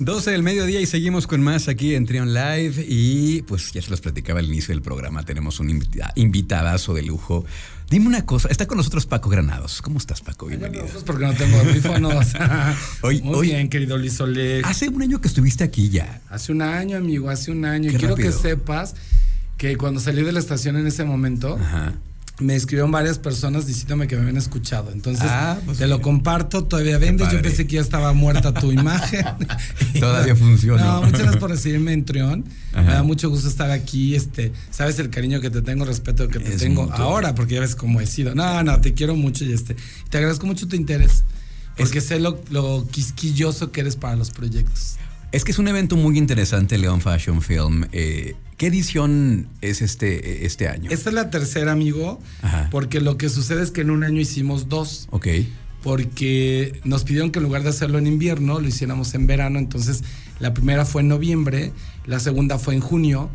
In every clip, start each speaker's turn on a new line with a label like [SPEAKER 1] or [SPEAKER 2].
[SPEAKER 1] 12 del mediodía y seguimos con más aquí en Trion Live. Y pues ya se los platicaba al inicio del programa. Tenemos un invitadazo de lujo. Dime una cosa, está con nosotros Paco Granados. ¿Cómo estás, Paco? Bienvenido.
[SPEAKER 2] porque no tengo audífonos. Muy bien, querido Luis
[SPEAKER 1] Hace un año que estuviste aquí ya.
[SPEAKER 2] Hace un año, amigo, hace un año. y quiero que sepas que cuando salí de la estación en ese momento, Ajá me escribieron varias personas diciéndome que me habían escuchado. Entonces, ah, pues te lo comparto, todavía vendes. Yo pensé que ya estaba muerta tu imagen.
[SPEAKER 1] todavía funciona.
[SPEAKER 2] No, muchas gracias por recibirme en Trión. Me da mucho gusto estar aquí. Este, sabes el cariño que te tengo, respeto que te tengo ahora, porque ya ves cómo he sido. No, no, te quiero mucho y este, te agradezco mucho tu interés. Porque sé lo, lo quisquilloso que eres para los proyectos.
[SPEAKER 1] Es que es un evento muy interesante, León Fashion Film. Eh, ¿Qué edición es este, este año?
[SPEAKER 2] Esta es la tercera, amigo, porque lo que sucede es que en un año hicimos dos.
[SPEAKER 1] Ok.
[SPEAKER 2] Porque nos pidieron que en lugar de hacerlo en invierno, lo hiciéramos en verano. Entonces, la primera fue en noviembre, la segunda fue en junio.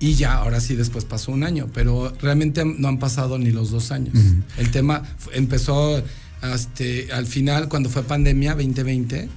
[SPEAKER 2] Y ya, ahora sí, después pasó un año, pero realmente no han pasado ni los dos años. El tema empezó este, al final, cuando fue pandemia 2020,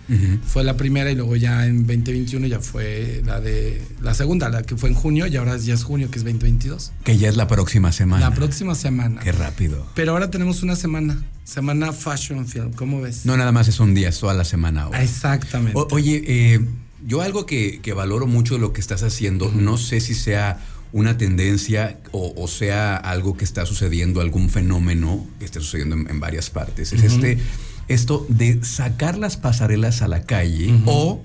[SPEAKER 2] fue la primera y luego ya en 2021 ya fue la de la segunda, la que fue en junio y ahora ya es junio, que es 2022.
[SPEAKER 1] Que ya es la próxima semana.
[SPEAKER 2] La próxima semana.
[SPEAKER 1] Qué rápido.
[SPEAKER 2] Pero ahora tenemos una semana, semana Fashion Film, ¿cómo ves?
[SPEAKER 1] No, nada más es un día, es toda la semana ahora.
[SPEAKER 2] Exactamente.
[SPEAKER 1] oye, eh, yo algo que, valoro mucho de lo que estás haciendo, no sé si sea una tendencia o, sea algo que está sucediendo, algún fenómeno que está sucediendo en, varias partes. Es este, esto de sacar las pasarelas a la calle o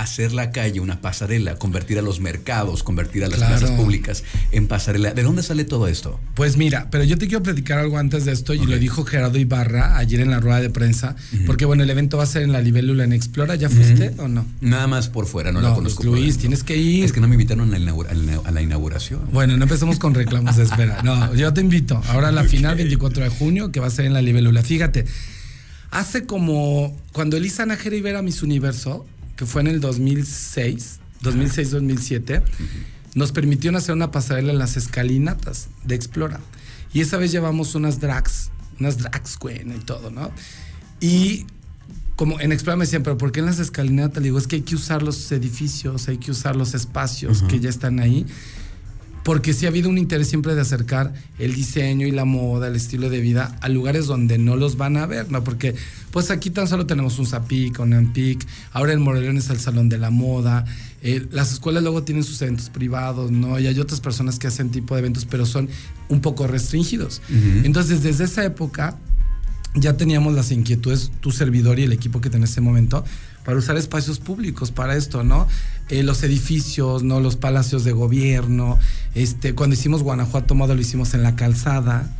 [SPEAKER 1] hacer la calle una pasarela, convertir a los mercados, convertir a las plazas públicas en pasarela. ¿De dónde sale todo esto?
[SPEAKER 2] Pues mira, pero yo te quiero platicar algo antes de esto y lo dijo Gerardo Ibarra ayer en la rueda de prensa, porque bueno, el evento va a ser en la Libélula en Explora. ¿Ya fuiste o no?
[SPEAKER 1] Nada más por fuera, no, la conozco.
[SPEAKER 2] Luis, tienes que ir.
[SPEAKER 1] Es que no me invitaron a la, inauguración.
[SPEAKER 2] Bueno, no empezamos con reclamos de espera. No, yo te invito. Ahora la final, 24 de junio, que va a ser en la Libélula. Fíjate, hace como cuando Elisa Nájera iba a Miss Universo, que fue en el 2006, 2006-2007, nos permitieron hacer una pasarela en las escalinatas de Explora. Y esa vez llevamos unas drags, unas drags, queen y todo, ¿no? Y como en Explora me decían, pero ¿por qué en las escalinatas? Le digo, es que hay que usar los edificios, hay que usar los espacios que ya están ahí porque sí ha habido un interés siempre de acercar el diseño y la moda, el estilo de vida a lugares donde no los van a ver, ¿no? Porque pues aquí tan solo tenemos un Zapic, un Ampic, ahora en Morelón es el Salón de la Moda, eh, las escuelas luego tienen sus eventos privados, ¿no? Y hay otras personas que hacen tipo de eventos, pero son un poco restringidos. Entonces, desde esa época ya teníamos las inquietudes, tu servidor y el equipo que tenía en ese momento, para usar espacios públicos para esto, ¿no? Eh, los edificios, ¿no? Los palacios de gobierno. Este, cuando hicimos Guanajuato Moda lo hicimos en la calzada,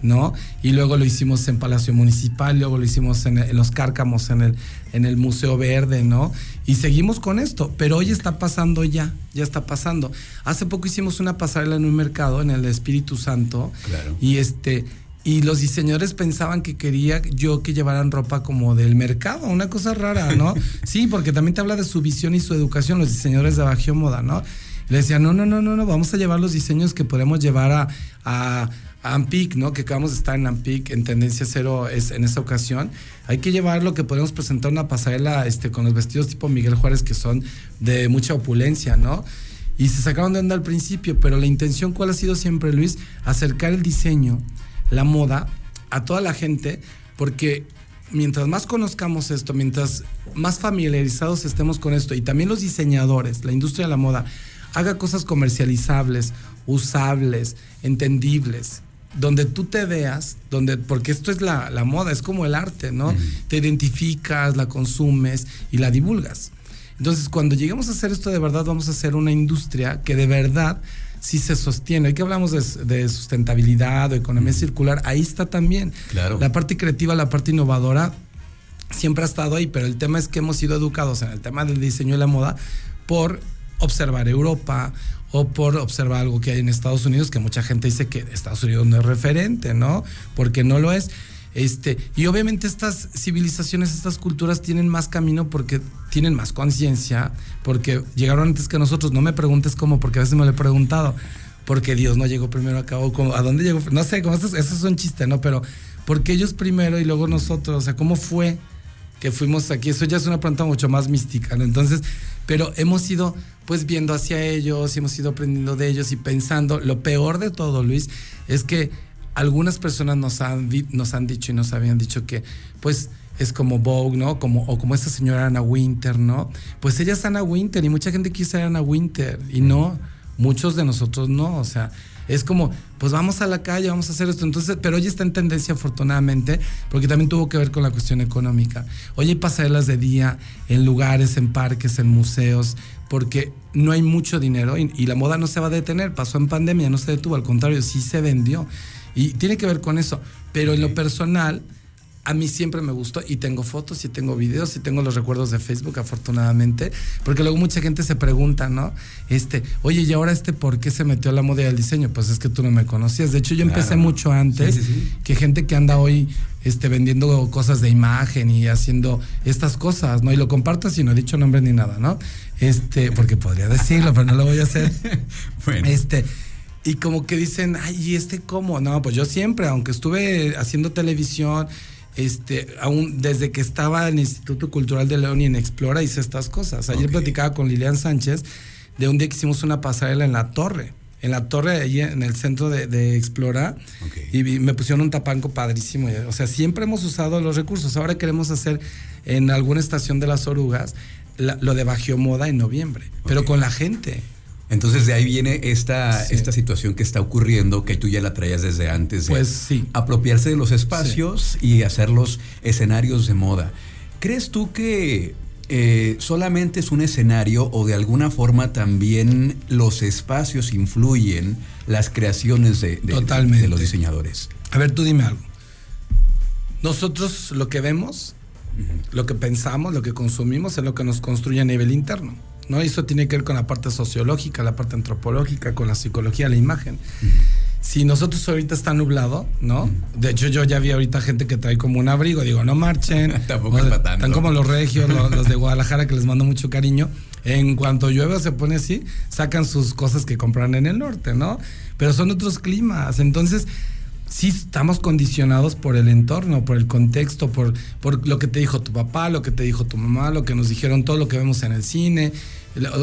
[SPEAKER 2] ¿no? Y luego lo hicimos en Palacio Municipal, luego lo hicimos en, los Cárcamos, en el, en el Museo Verde, ¿no? Y seguimos con esto, pero hoy está pasando ya, ya está pasando. Hace poco hicimos una pasarela en un mercado, en el Espíritu Santo.
[SPEAKER 1] Claro.
[SPEAKER 2] Y este y los diseñadores pensaban que quería yo que llevaran ropa como del mercado, una cosa rara, ¿no? sí, porque también te habla de su visión y su educación, los diseñadores de Bajío Moda, ¿no? Le decía, no, no, no, no, no, vamos a llevar los diseños que podemos llevar a, a, Ampic, ¿no? Que acabamos de estar en Ampic en tendencia cero es, en esta ocasión. Hay que llevar lo que podemos presentar una pasarela este, con los vestidos tipo Miguel Juárez que son de mucha opulencia, ¿no? Y se sacaron de onda al principio, pero la intención, ¿cuál ha sido siempre, Luis? Acercar el diseño la moda a toda la gente, porque mientras más conozcamos esto, mientras más familiarizados estemos con esto, y también los diseñadores, la industria de la moda, haga cosas comercializables, usables, entendibles, donde tú te veas, donde, porque esto es la, moda, es como el arte, ¿no? Te identificas, la consumes y la divulgas. Entonces, cuando lleguemos a hacer esto de verdad, vamos a hacer una industria que de verdad si se sostiene. Hoy que hablamos de, sustentabilidad o economía circular, ahí está también.
[SPEAKER 1] Claro.
[SPEAKER 2] La parte creativa, la parte innovadora, siempre ha estado ahí, pero el tema es que hemos sido educados en el tema del diseño y la moda por observar Europa o por observar algo que hay en Estados Unidos, que mucha gente dice que Estados Unidos no es referente, ¿no? Porque no lo es. Este, y obviamente estas civilizaciones, estas culturas tienen más camino porque tienen más conciencia, porque llegaron antes que nosotros. No me preguntes cómo, porque a veces me lo he preguntado. Porque Dios no llegó primero a cabo. ¿A dónde llegó? No sé, como eso, es un chiste, ¿no? Pero porque ellos primero y luego nosotros? O sea, ¿cómo fue? que fuimos aquí. Eso ya es una pregunta mucho más mística, ¿no? Entonces, pero hemos ido pues viendo hacia ellos y hemos ido aprendiendo de ellos y pensando. Lo peor de todo, Luis, es que algunas personas nos han, nos han dicho y nos habían dicho que pues es como Vogue, ¿no? Como, o como esta señora Ana Winter, ¿no? Pues ella es Ana Winter y mucha gente quiere ser Ana Winter y no, muchos de nosotros no, o sea, es como, pues vamos a la calle, vamos a hacer esto. Entonces, pero hoy está en tendencia afortunadamente, porque también tuvo que ver con la cuestión económica. Hoy hay pasarelas de día en lugares, en parques, en museos, porque no hay mucho dinero y la moda no se va a detener. Pasó en pandemia, no se detuvo, al contrario, sí se vendió. Y tiene que ver con eso. Pero en lo personal, a mí siempre me gustó y tengo fotos y tengo videos y tengo los recuerdos de Facebook afortunadamente, porque luego mucha gente se pregunta, ¿no? Este, oye, ¿y ahora este por qué se metió a la moda y al diseño? Pues es que tú no me conocías. De hecho, yo empecé mucho antes que gente que anda hoy este, vendiendo cosas de imagen y haciendo estas cosas, ¿no? Y lo comparto si no he dicho nombre ni nada, ¿no? Este, porque podría decirlo, pero no lo voy a hacer. bueno. Este, y como que dicen, ay, ¿y este cómo? No, pues yo siempre, aunque estuve haciendo televisión, este, aún desde que estaba en el Instituto Cultural de León y en Explora hice estas cosas. Ayer platicaba con Lilian Sánchez de un día que hicimos una pasarela en la torre. En la torre, ahí en el centro de, Explora, y me pusieron un tapanco padrísimo. O sea, siempre hemos usado los recursos. Ahora queremos hacer en alguna estación de las orugas lo de Bajío Moda en noviembre, pero con la gente.
[SPEAKER 1] Entonces de ahí viene esta, esta situación que está ocurriendo, que tú ya la traías desde antes.
[SPEAKER 2] pues sí.
[SPEAKER 1] Apropiarse de los espacios y hacerlos escenarios de moda. ¿Crees tú que eh, solamente es un escenario o de alguna forma también los espacios influyen las creaciones de, de los diseñadores?
[SPEAKER 2] A ver, tú dime algo. Nosotros lo que vemos, lo que pensamos, lo que consumimos es lo que nos construye a nivel interno. ¿No? Eso tiene que ver con la parte sociológica, la parte antropológica, con la psicología, la imagen. Si nosotros ahorita está nublado, ¿no? De hecho, yo ya vi ahorita gente que trae como un abrigo, digo, no marchen.
[SPEAKER 1] Tampoco es
[SPEAKER 2] Están como los regios, los, de Guadalajara, que les mando mucho cariño. En cuanto llueve se pone así, sacan sus cosas que compran en el norte, ¿no? Pero son otros climas. Entonces, sí estamos condicionados por el entorno, por el contexto, por, por lo que te dijo tu papá, lo que te dijo tu mamá, lo que nos dijeron, todo lo que vemos en el cine.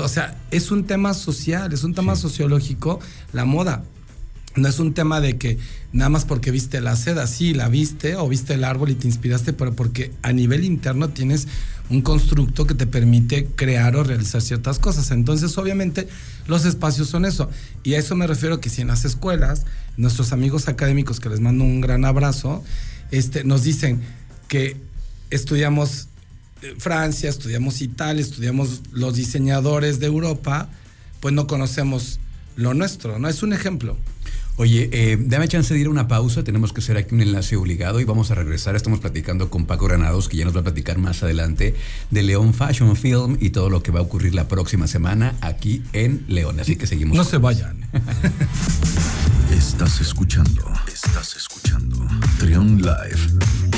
[SPEAKER 2] O sea, es un tema social, es un tema sociológico, la moda. No es un tema de que nada más porque viste la seda, sí, la viste o viste el árbol y te inspiraste, pero porque a nivel interno tienes un constructo que te permite crear o realizar ciertas cosas. Entonces, obviamente, los espacios son eso. Y a eso me refiero que si en las escuelas, nuestros amigos académicos, que les mando un gran abrazo, este, nos dicen que estudiamos Francia, estudiamos Italia, estudiamos los diseñadores de Europa, pues no conocemos lo nuestro, ¿no? Es un ejemplo.
[SPEAKER 1] Oye, eh, dame chance de ir a una pausa, tenemos que hacer aquí un enlace obligado y vamos a regresar. Estamos platicando con Paco Granados, que ya nos va a platicar más adelante de León Fashion Film y todo lo que va a ocurrir la próxima semana aquí en León. Así que seguimos.
[SPEAKER 2] No se vayan.
[SPEAKER 3] estás escuchando, estás escuchando Trion Live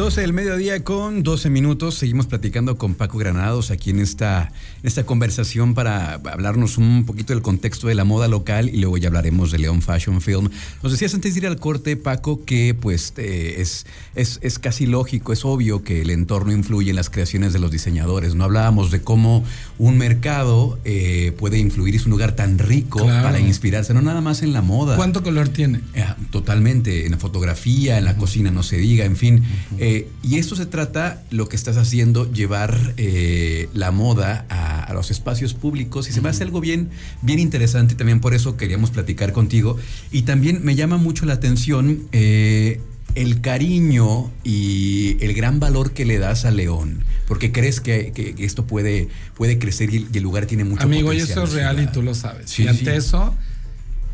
[SPEAKER 1] 12 del mediodía con 12 minutos. Seguimos platicando con Paco Granados aquí en esta, en esta conversación para hablarnos un poquito del contexto de la moda local y luego ya hablaremos de León Fashion Film. Nos decías antes de ir al corte, Paco, que pues eh, es, es, casi lógico, es obvio que el entorno influye en las creaciones de los diseñadores. No hablábamos de cómo un mercado eh, puede influir, es un lugar tan rico para inspirarse, no nada más en la moda.
[SPEAKER 2] ¿Cuánto color tiene?
[SPEAKER 1] Eh, totalmente, en la fotografía, en la cocina, no se diga, en fin. Eh, y esto se trata, lo que estás haciendo, llevar eh, la moda a, los espacios públicos y se me hace algo bien, bien interesante también por eso queríamos platicar contigo. Y también me llama mucho la atención eh, el cariño y el gran valor que le das a León, porque crees que, esto puede, puede crecer y el lugar tiene mucho
[SPEAKER 2] Amigo, y eso es real y tú lo sabes. y ante eso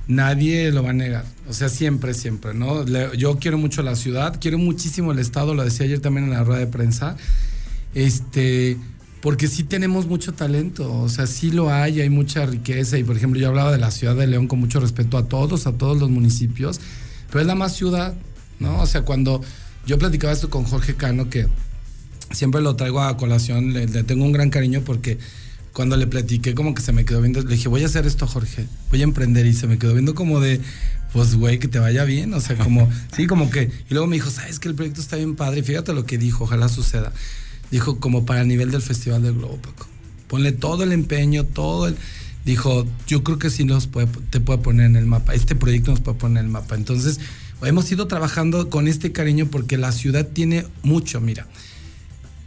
[SPEAKER 2] nadie lo va a negar. O sea, siempre, siempre, ¿no? yo quiero mucho la ciudad, quiero muchísimo el Estado, lo decía ayer también en la rueda de prensa. Este, porque sí tenemos mucho talento, o sea, sí lo hay, hay mucha riqueza. Y por ejemplo, yo hablaba de la ciudad de León con mucho respeto a todos, a todos los municipios, pero es la más ciudad, ¿no? O sea, cuando yo platicaba esto con Jorge Cano, que siempre lo traigo a colación, le tengo un gran cariño porque cuando le platiqué, como que se me quedó viendo, le dije, voy a hacer esto, Jorge, voy a emprender. Y se me quedó viendo como de, pues, güey, que te vaya bien. O sea, como, sí, como que. Y luego me dijo, ¿sabes que el proyecto está bien padre? Y fíjate lo que dijo, ojalá suceda. Dijo, como para el nivel del Festival del Globo, Paco. Ponle todo el empeño, todo el. Dijo, yo creo que sí nos puede, te puede poner en el mapa. Este proyecto nos puede poner en el mapa. Entonces, hemos ido trabajando con este cariño porque la ciudad tiene mucho, mira.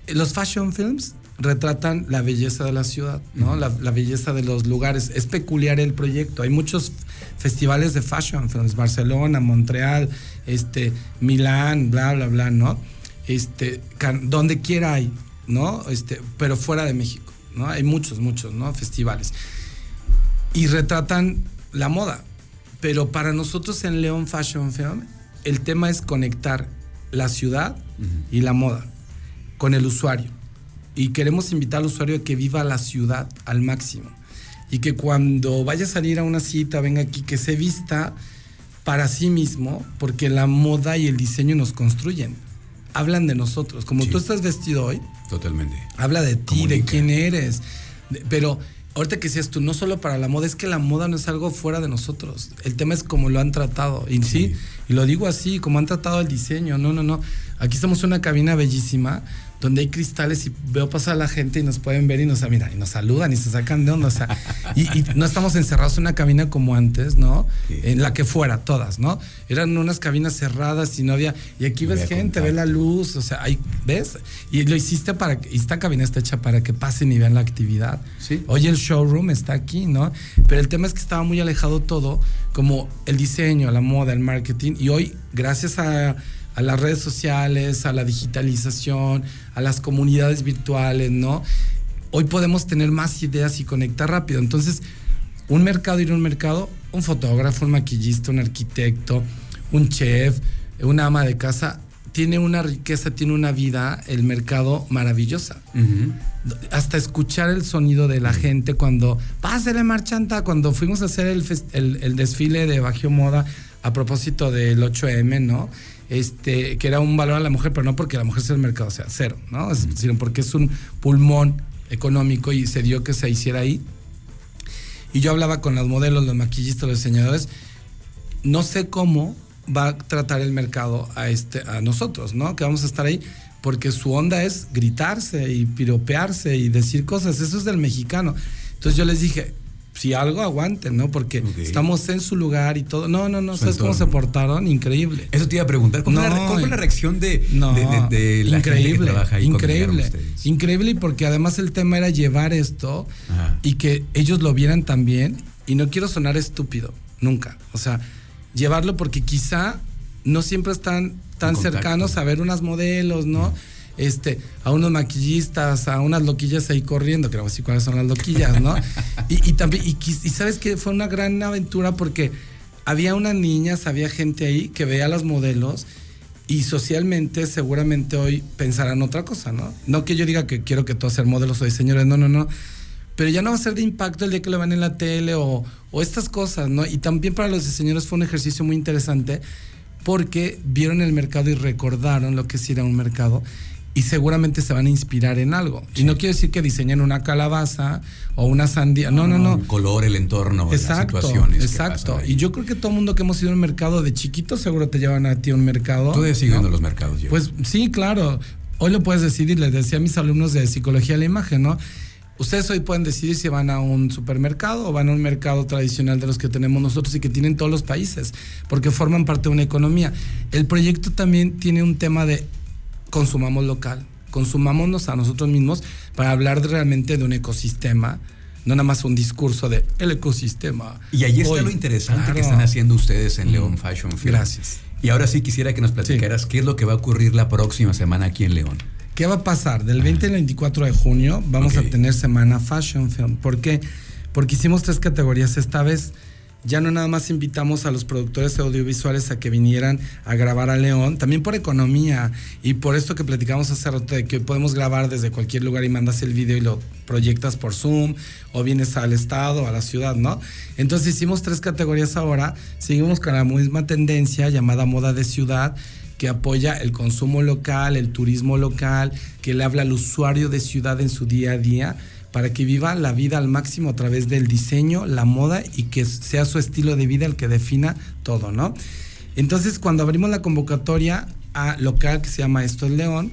[SPEAKER 2] Los fashion films retratan la belleza de la ciudad, ¿no? La, la, belleza de los lugares. Es peculiar el proyecto. Hay muchos festivales de fashion Barcelona, Montreal, este, Milán, bla, bla, bla, ¿no? Este, donde quiera hay, ¿no? Este, pero fuera de México, ¿no? Hay muchos, muchos, ¿no? Festivales. Y retratan la moda. Pero para nosotros en León Fashion Film, el tema es conectar la ciudad uh -huh. y la moda con el usuario y queremos invitar al usuario a que viva la ciudad al máximo y que cuando vaya a salir a una cita, venga aquí, que se vista para sí mismo, porque la moda y el diseño nos construyen. Hablan de nosotros. Como sí. tú estás vestido hoy.
[SPEAKER 1] Totalmente.
[SPEAKER 2] Habla de ti, Comunica. de quién eres. Pero ahorita que decías tú, no solo para la moda, es que la moda no es algo fuera de nosotros. El tema es cómo lo han tratado. Y sí, sí y lo digo así, como han tratado el diseño. No, no, no. Aquí estamos en una cabina bellísima donde hay cristales y veo pasar a la gente y nos pueden ver y nos, mira, y nos saludan y se sacan de onda. O sea, y, y, no estamos encerrados en una cabina como antes, ¿no? Sí. En la que fuera, todas, ¿no? Eran unas cabinas cerradas y no había. Y aquí ves gente, ve la luz, o sea, hay, ¿ves? Y lo hiciste para que. Y esta cabina está hecha para que pasen y vean la actividad.
[SPEAKER 1] Sí.
[SPEAKER 2] Hoy el showroom está aquí, ¿no? Pero el tema es que estaba muy alejado todo, como el diseño, la moda, el marketing. Y hoy, gracias a a las redes sociales, a la digitalización, a las comunidades virtuales, ¿no? Hoy podemos tener más ideas y conectar rápido. Entonces, un mercado, ir a un mercado, un fotógrafo, un maquillista, un arquitecto, un chef, una ama de casa, tiene una riqueza, tiene una vida, el mercado maravillosa. Uh -huh. Hasta escuchar el sonido de la gente cuando, pásele marchanta, cuando fuimos a hacer el, el, el desfile de Bajío Moda a propósito del 8M, ¿no? Este, que era un valor a la mujer, pero no porque la mujer sea el mercado, o sea, cero, ¿no? Es, sino porque es un pulmón económico y se dio que se hiciera ahí. Y yo hablaba con los modelos, los maquillistas, los diseñadores, no sé cómo va a tratar el mercado a, este, a nosotros, ¿no? Que vamos a estar ahí, porque su onda es gritarse y piropearse y decir cosas, eso es del mexicano. Entonces yo les dije, si algo aguanten, ¿no? Porque okay. estamos en su lugar y todo. No, no, no, ¿sabes cómo se portaron? Increíble.
[SPEAKER 1] Eso te iba a preguntar. ¿Cómo, no, la, cómo fue la reacción de,
[SPEAKER 2] no,
[SPEAKER 1] de, de, de la
[SPEAKER 2] increíble,
[SPEAKER 1] gente que trabaja ahí?
[SPEAKER 2] Increíble. Increíble, y porque además el tema era llevar esto Ajá. y que ellos lo vieran también. Y no quiero sonar estúpido, nunca. O sea, llevarlo porque quizá no siempre están tan cercanos a ver unas modelos, ¿no? Este, a unos maquillistas, a unas loquillas ahí corriendo, que no sé cuáles son las loquillas, ¿no? y, y, también, y, y, sabes que fue una gran aventura porque había unas niñas, había gente ahí que veía a las modelos y socialmente seguramente hoy pensarán otra cosa, ¿no? No que yo diga que quiero que todos sean modelos o diseñadores, no, no, no. Pero ya no va a ser de impacto el día que lo van en la tele o, o estas cosas, ¿no? Y también para los diseñadores fue un ejercicio muy interesante porque vieron el mercado y recordaron lo que sí era un mercado y seguramente se van a inspirar en algo. Sí. Y no quiero decir que diseñen una calabaza o una sandía. No, no, no.
[SPEAKER 1] El color, el entorno,
[SPEAKER 2] exacto,
[SPEAKER 1] las situaciones.
[SPEAKER 2] Exacto. Y yo creo que todo el mundo que hemos ido a un mercado de chiquito seguro te llevan a ti a un mercado.
[SPEAKER 1] Tú sigues ¿no? los mercados. Yo.
[SPEAKER 2] Pues sí, claro. Hoy lo puedes decidir. Les decía a mis alumnos de psicología de la imagen, ¿no? Ustedes hoy pueden decidir si van a un supermercado o van a un mercado tradicional de los que tenemos nosotros y que tienen todos los países, porque forman parte de una economía. El proyecto también tiene un tema de consumamos local, consumámonos a nosotros mismos para hablar realmente de un ecosistema, no nada más un discurso de el ecosistema.
[SPEAKER 1] Y ahí está Hoy, lo interesante claro. que están haciendo ustedes en León Fashion Film.
[SPEAKER 2] Gracias.
[SPEAKER 1] Y ahora sí quisiera que nos platicaras sí. qué es lo que va a ocurrir la próxima semana aquí en León.
[SPEAKER 2] ¿Qué va a pasar? Del 20 al 24 de junio vamos okay. a tener semana Fashion Film. ¿Por qué? Porque hicimos tres categorías esta vez ya no nada más invitamos a los productores audiovisuales a que vinieran a grabar a León, también por economía y por esto que platicamos hace rato de que podemos grabar desde cualquier lugar y mandas el video y lo proyectas por Zoom o vienes al estado, a la ciudad, ¿no? Entonces hicimos tres categorías ahora, seguimos con la misma tendencia llamada moda de ciudad que apoya el consumo local, el turismo local, que le habla al usuario de ciudad en su día a día para que viva la vida al máximo a través del diseño, la moda y que sea su estilo de vida el que defina todo, ¿no? Entonces, cuando abrimos la convocatoria a local que se llama Esto es León,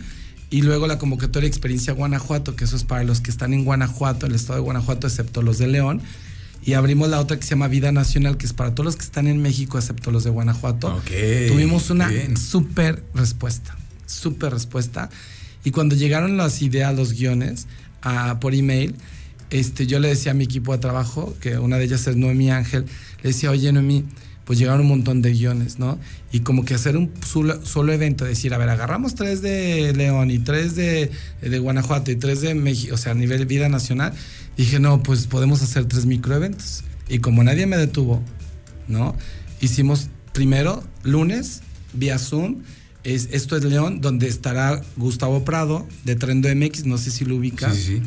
[SPEAKER 2] y luego la convocatoria Experiencia Guanajuato, que eso es para los que están en Guanajuato, el estado de Guanajuato, excepto los de León. Y abrimos la otra que se llama Vida Nacional, que es para todos los que están en México, excepto los de Guanajuato. Tuvimos una súper respuesta, súper respuesta. Y cuando llegaron las ideas, los guiones, por email, este, yo le decía a mi equipo de trabajo, que una de ellas es Noemi Ángel, le decía, oye Noemi, pues llegaron un montón de guiones, ¿no? Y como que hacer un solo, evento, decir, a ver, agarramos tres de León y tres de, de Guanajuato y tres de México, o sea, a nivel vida nacional, dije, no, pues podemos hacer tres microeventos. Y como nadie me detuvo, ¿no? Hicimos primero lunes vía Zoom. Es, esto es León, donde estará Gustavo Prado de Trendo MX, no sé si lo ubica,
[SPEAKER 1] sí, sí,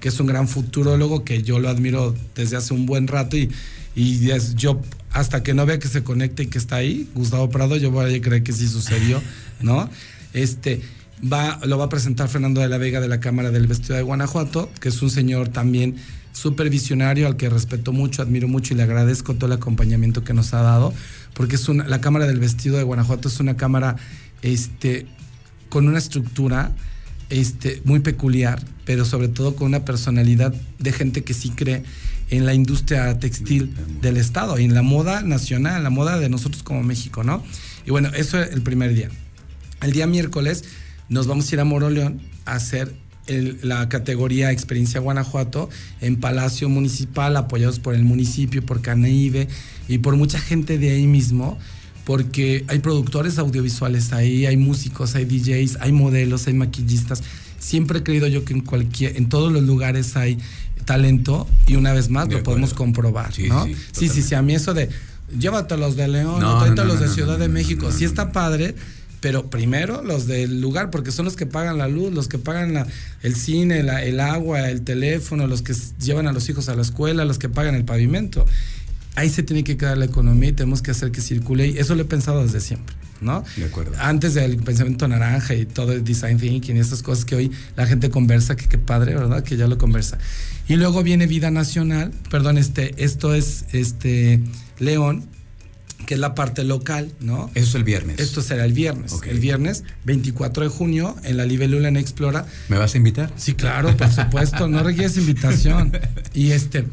[SPEAKER 2] que es un gran futurólogo que yo lo admiro desde hace un buen rato y, y es, yo hasta que no vea que se conecte y que está ahí, Gustavo Prado, yo voy a creer que sí sucedió, ¿no? Este, va, lo va a presentar Fernando de la Vega de la Cámara del Vestido de Guanajuato, que es un señor también súper visionario, al que respeto mucho, admiro mucho y le agradezco todo el acompañamiento que nos ha dado, porque es una, la Cámara del Vestido de Guanajuato es una cámara este, con una estructura este, muy peculiar, pero sobre todo con una personalidad de gente que sí cree en la industria textil del Estado y en la moda nacional, la moda de nosotros como México, ¿no? Y bueno, eso es el primer día. El día miércoles nos vamos a ir a Moroleón a hacer la categoría Experiencia Guanajuato en Palacio Municipal, apoyados por el municipio, por Caneive y por mucha gente de ahí mismo, porque hay productores audiovisuales ahí, hay músicos, hay DJs, hay modelos, hay maquillistas. Siempre he creído yo que en cualquier, en todos los lugares hay talento y una vez más lo podemos comprobar, sí, ¿no? Sí, sí, sí, a mí eso de llévate los de León, no, los de Ciudad de México, sí está padre, pero primero los del lugar, porque son los que pagan la luz, los que pagan el cine, el agua, el teléfono, los que llevan a los hijos a la escuela, los que pagan el pavimento. Ahí se tiene que quedar la economía y tenemos que hacer que circule. Y eso lo he pensado desde siempre. ¿no?
[SPEAKER 1] De acuerdo.
[SPEAKER 2] Antes del pensamiento naranja y todo el design thinking y estas cosas que hoy la gente conversa, que qué padre, ¿verdad? Que ya lo conversa. Y luego viene Vida Nacional, perdón, este, esto es este León, que es la parte local, ¿no?
[SPEAKER 1] Eso es el viernes.
[SPEAKER 2] Esto será el viernes. El viernes 24 de junio en la Libélula en Explora.
[SPEAKER 1] ¿Me vas a invitar?
[SPEAKER 2] Sí, claro, por supuesto, no requieres invitación. Y este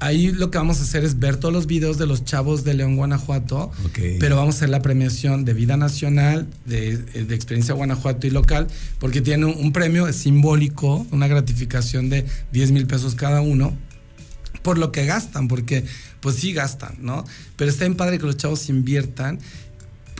[SPEAKER 2] Ahí lo que vamos a hacer es ver todos los videos de los chavos de León, Guanajuato, pero vamos a hacer la premiación de vida nacional, de, experiencia Guanajuato y local, porque tiene un, premio simbólico, una gratificación de 10 mil pesos cada uno, por lo que gastan, porque pues sí gastan, ¿no? Pero está bien padre que los chavos inviertan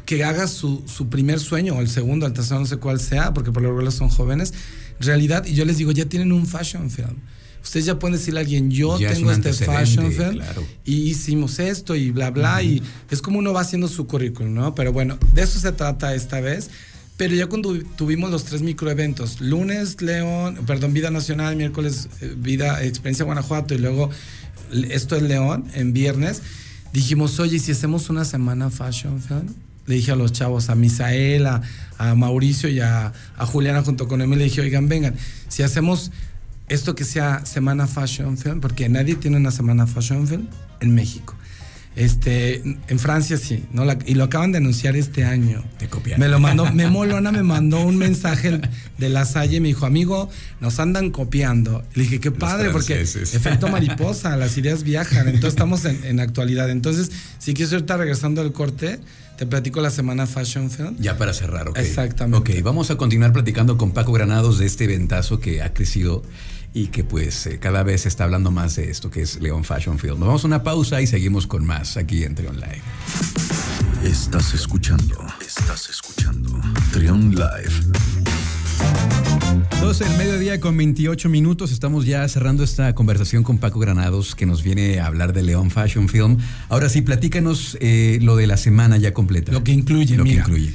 [SPEAKER 2] que haga su, su, primer sueño, o el segundo, el tercero, no sé cuál sea, porque por lo general son jóvenes, realidad, y yo les digo, ya tienen un fashion film ustedes ya pueden decirle a alguien, yo tengo este fashion fair y hicimos esto y bla, bla, y es como uno va haciendo su currículum, ¿no? Pero bueno, de eso se trata esta vez. Pero ya cuando tuvimos los tres microeventos, lunes León, perdón, Vida Nacional, miércoles eh, Vida Experiencia Guanajuato y luego esto es León en viernes, dijimos, oye, si hacemos una semana Fashion Fair? Le dije a los chavos, a Misael, a, Mauricio y a, a, Juliana junto con él, le dije, oigan, vengan, si hacemos esto que sea Semana Fashion Film, porque nadie tiene una Semana Fashion Film en México. Este, en Francia sí, ¿no? y lo acaban de anunciar este año.
[SPEAKER 1] Te copiaron.
[SPEAKER 2] Me lo mandó, Memo Lona me mandó un mensaje de la Salle y me dijo, amigo, nos andan copiando. Le dije, qué padre, porque efecto mariposa, las ideas viajan, entonces estamos en, actualidad. Entonces, si quieres ahorita regresando al corte, te platico la semana Fashion Film.
[SPEAKER 1] Ya para cerrar, ok.
[SPEAKER 2] Exactamente.
[SPEAKER 1] Ok, vamos a continuar platicando con Paco Granados de este ventazo que ha crecido y que pues eh, cada vez se está hablando más de esto que es León Fashion Film. Nos vamos a una pausa y seguimos con más aquí en Trion Live.
[SPEAKER 3] Estás escuchando, estás escuchando Trion Live.
[SPEAKER 1] 12 del mediodía con 28 minutos. Estamos ya cerrando esta conversación con Paco Granados, que nos viene a hablar de León Fashion Film. Ahora sí, platícanos eh, lo de la semana ya completa.
[SPEAKER 2] Lo que incluye,
[SPEAKER 1] lo
[SPEAKER 2] que
[SPEAKER 1] incluye.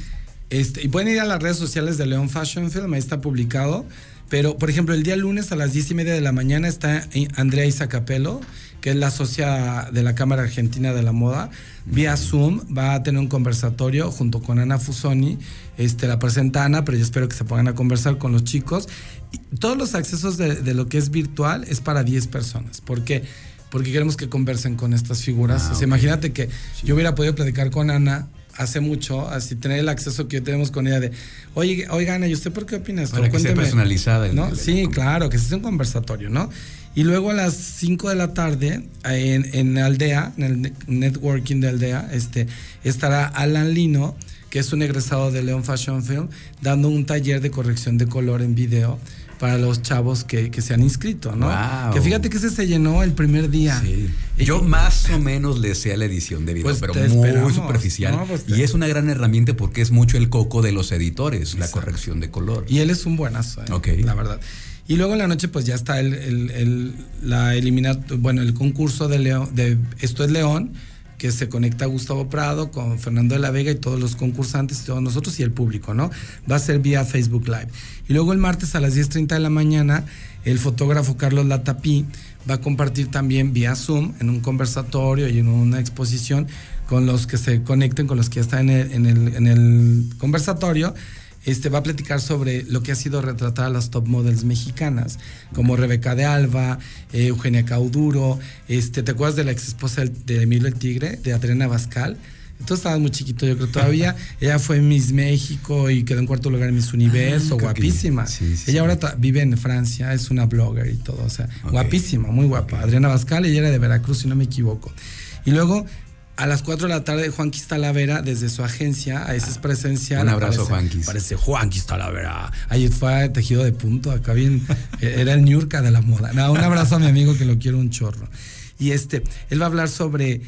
[SPEAKER 2] Este, y pueden ir a las redes sociales de León Fashion Film, ahí está publicado. Pero, por ejemplo, el día lunes a las 10 y media de la mañana está Andrea Isacapelo, que es la socia de la Cámara Argentina de la Moda. Vía Zoom va a tener un conversatorio junto con Ana Fusoni. Este, la presenta Ana, pero yo espero que se pongan a conversar con los chicos. Y todos los accesos de, de lo que es virtual es para 10 personas. ¿Por qué? Porque queremos que conversen con estas figuras.
[SPEAKER 1] Ah,
[SPEAKER 2] o sea, imagínate que yo hubiera podido platicar con Ana hace mucho, así tener el acceso que tenemos con ella de, oye, oigan, ¿y usted por qué opina esto?
[SPEAKER 1] Para que sea
[SPEAKER 2] Cuénteme".
[SPEAKER 1] personalizada el-
[SPEAKER 2] ¿No?
[SPEAKER 1] el-
[SPEAKER 2] sí,
[SPEAKER 1] el-
[SPEAKER 2] claro, que hace un conversatorio, ¿no? Y luego a las 5 de la tarde, en, en Aldea, en el ne- networking de Aldea, este, estará Alan Lino, que es un egresado de León Fashion Film, dando un taller de corrección de color en video para los chavos que, que se han inscrito, ¿no?
[SPEAKER 1] Wow.
[SPEAKER 2] Que fíjate que ese se llenó el primer día.
[SPEAKER 1] Sí.
[SPEAKER 2] Y-
[SPEAKER 1] Yo más o menos le sé a la edición de video,
[SPEAKER 2] Pues
[SPEAKER 1] pero muy superficial.
[SPEAKER 2] ¿no? Pues
[SPEAKER 1] Y es una gran herramienta porque es mucho el coco de los editores, la corrección de color.
[SPEAKER 2] Y él es un buenazo, ¿eh?
[SPEAKER 1] Ok.
[SPEAKER 2] la verdad. Y luego en la noche, pues ya está el, el, el- la bueno, el concurso de León, de Esto es León, que se conecta Gustavo Prado con Fernando de la Vega y todos los concursantes, todos nosotros y el público, ¿no? Va a ser vía Facebook Live. Y luego el martes a las 10.30 de la mañana, el fotógrafo Carlos Latapí va a compartir también vía Zoom en un conversatorio y en una exposición con los que se conecten, con los que ya están en el conversatorio este, va a platicar sobre lo que ha sido retratar a las top models mexicanas, como Rebeca de Alba, eh, Eugenia Cauduro, este, ¿te acuerdas de la ex esposa de Emilio el Tigre, de Adriana Bascal? Entonces estabas muy chiquito, yo creo todavía. Ella fue Miss México y quedó en cuarto lugar en Miss Universo,
[SPEAKER 1] Ah, que-
[SPEAKER 2] guapísima.
[SPEAKER 1] sí, sí,
[SPEAKER 2] ella
[SPEAKER 1] sí.
[SPEAKER 2] ahora vive en Francia, es una blogger y todo, o sea, guapísima, muy guapa. Adriana Bascal, ella era de Veracruz, si no me equivoco. Y luego, a las 4 de la tarde, Juan Talavera, desde su agencia, a ese es presencial.
[SPEAKER 1] Un abrazo,
[SPEAKER 2] aparece-
[SPEAKER 1] Juanquis.
[SPEAKER 2] Parece Juan Talavera. Ahí fue tejido de punto, acá bien. Era el Niurka de la moda. No, un abrazo a mi amigo que lo quiero un chorro. Y este, él va a hablar sobre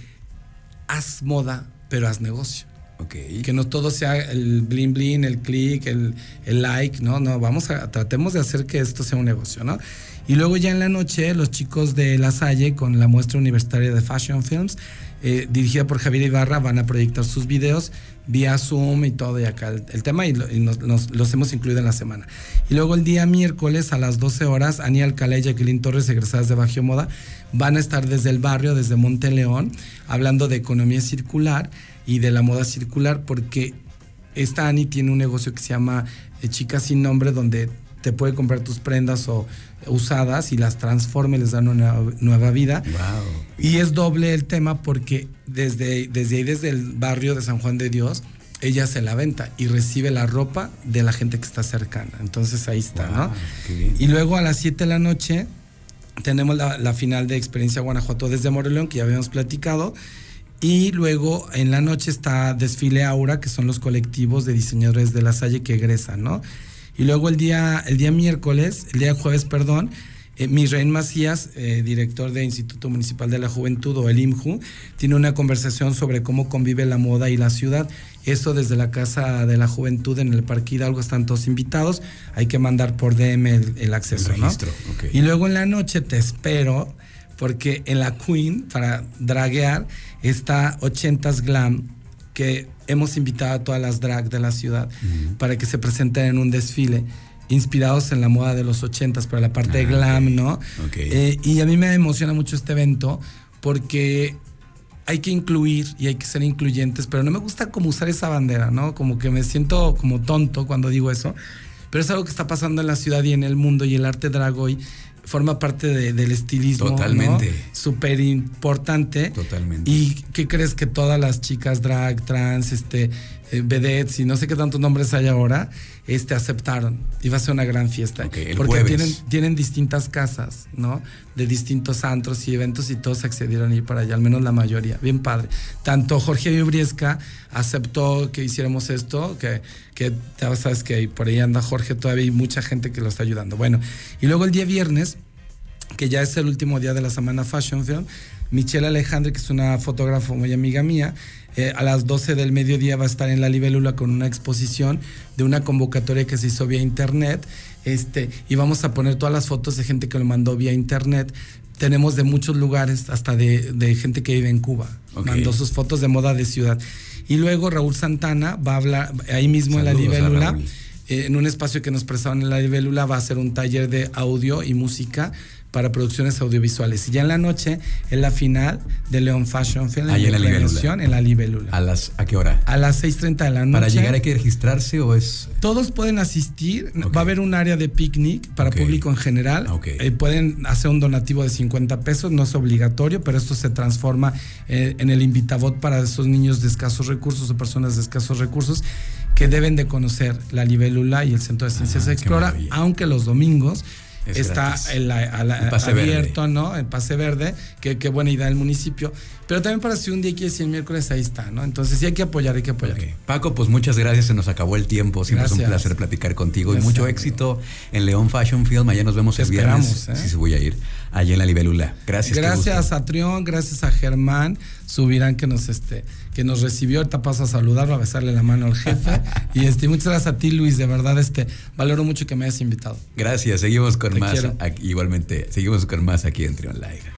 [SPEAKER 2] haz moda, pero haz negocio.
[SPEAKER 1] Ok.
[SPEAKER 2] Que no todo sea el bling bling, el click, el, el like, no, no, vamos a, tratemos de hacer que esto sea un negocio, ¿no? Y luego ya en la noche, los chicos de La Salle, con la muestra universitaria de Fashion Films, eh, dirigida por Javier Ibarra, van a proyectar sus videos vía Zoom y todo, y acá el, tema, y, nos- los hemos incluido en la semana. Y luego el día miércoles a las 12 horas, Ani Alcalá y Jacqueline Torres, egresadas de Bajío Moda, van a estar desde el barrio, desde Monteleón, hablando de economía circular y de la moda circular, porque esta Ani tiene un negocio que se llama eh, Chicas sin Nombre, donde te puede comprar tus prendas o usadas y las transforma y les dan una nueva vida.
[SPEAKER 1] Wow.
[SPEAKER 2] Y es doble el tema porque desde, desde ahí, desde el barrio de San Juan de Dios, ella se la venta y recibe la ropa de la gente que está cercana. Entonces ahí está,
[SPEAKER 1] Wow,
[SPEAKER 2] ¿no? Y luego a las 7 de la noche tenemos la, la final de Experiencia Guanajuato desde Morelos, que ya habíamos platicado. Y luego en la noche está Desfile Aura, que son los colectivos de diseñadores de la Salle que egresan, ¿no? Y luego el día, el día miércoles, el día jueves, perdón, eh, Misraín Macías, eh, director del Instituto Municipal de la Juventud o el IMJU, tiene una conversación sobre cómo convive la moda y la ciudad. Eso desde la Casa de la Juventud en el Parque Hidalgo están todos invitados. Hay que mandar por DM el, el acceso,
[SPEAKER 1] El
[SPEAKER 2] ¿no?
[SPEAKER 1] registro, ok.
[SPEAKER 2] Y luego en la noche te espero, porque en la Queen, para draguear, está 80s Glam, que hemos invitado a todas las drag de la ciudad para que se presenten en un desfile inspirados en la moda de los 80s, para la parte de
[SPEAKER 1] Ah,
[SPEAKER 2] glam. ¿no? Eh, y a mí me emociona mucho este evento porque hay que incluir y hay que ser incluyentes, pero no me gusta como usar esa bandera, ¿no? Como que me siento como tonto cuando digo eso, pero es algo que está pasando en la ciudad y en el mundo y el arte drag hoy forma parte de- del estilismo.
[SPEAKER 1] Totalmente.
[SPEAKER 2] Súper importante.
[SPEAKER 1] Totalmente.
[SPEAKER 2] ¿Y qué crees que todas las chicas drag, trans, este, eh, vedettes y no sé qué tantos nombres hay ahora, este, aceptaron? Va a ser una gran fiesta. Porque
[SPEAKER 1] jueves.
[SPEAKER 2] tienen, tienen distintas casas, ¿no? De distintos antros y eventos y todos accedieron a ir para allá, al menos la mayoría. Bien padre. Tanto Jorge Vibriesca aceptó que hiciéramos esto, que, que ya sabes que por ahí anda Jorge todavía y mucha gente que lo está ayudando. Bueno, y luego el día viernes, que ya es el último día de la semana Fashion Film, Michelle Alejandre, que es una fotógrafa muy amiga mía, eh, a las 12 del mediodía va a estar en la Libélula con una exposición de una convocatoria que se hizo vía internet. Este, y vamos a poner todas las fotos de gente que lo mandó vía internet. Tenemos de muchos lugares, hasta de, de gente que vive en Cuba.
[SPEAKER 1] Ok.
[SPEAKER 2] Mandó sus fotos de moda de ciudad. Y luego Raúl Santana va a hablar ahí mismo en la libélula. Eh, en un espacio que nos prestaron en la libélula va a ser un taller de audio y música para producciones audiovisuales. Y ya en la noche es la final de León Fashion Film
[SPEAKER 1] Ahí en la libélula.
[SPEAKER 2] en la libélula.
[SPEAKER 1] ¿A, las, ¿A qué hora?
[SPEAKER 2] A las 6.30 de la noche.
[SPEAKER 1] ¿Para llegar hay que registrarse o es...?
[SPEAKER 2] Todos pueden asistir. Va a haber un área de picnic para público en general.
[SPEAKER 1] Ok.
[SPEAKER 2] Eh, pueden hacer un donativo de 50 pesos, no es obligatorio, pero esto se transforma eh, en el invitavot para esos niños de escasos recursos o personas de escasos recursos que deben de conocer la libélula y el Centro de Ciencias
[SPEAKER 1] Ah,
[SPEAKER 2] Explora, aunque los domingos
[SPEAKER 1] Es
[SPEAKER 2] está el, la-
[SPEAKER 1] El pase verde.
[SPEAKER 2] abierto, ¿no? El pase verde, que qué buena idea del municipio. Pero también para si un día quieres ir el miércoles, ahí está, ¿no? Entonces sí hay que apoyar, hay que apoyar.
[SPEAKER 1] Ok. Paco, pues muchas gracias, se nos acabó el tiempo. Siempre es un
[SPEAKER 2] Gracias.
[SPEAKER 1] placer platicar contigo y
[SPEAKER 2] Gracias,
[SPEAKER 1] mucho
[SPEAKER 2] amigo.
[SPEAKER 1] éxito en León Fashion Film. Allá nos vemos
[SPEAKER 2] Te
[SPEAKER 1] el viernes.
[SPEAKER 2] ¿eh?
[SPEAKER 1] Sí, sí, voy a ir. Allá en la libélula. Gracias.
[SPEAKER 2] Gracias a Trión, gracias a Germán Subirán que nos este que nos recibió. Ahorita paso a saludarlo, a besarle la mano al jefe. y este, muchas gracias a ti, Luis. De verdad, este, valoro mucho que me hayas invitado.
[SPEAKER 1] Gracias, seguimos con
[SPEAKER 2] Te
[SPEAKER 1] más. aquí- igualmente, seguimos con más aquí en Trion Live.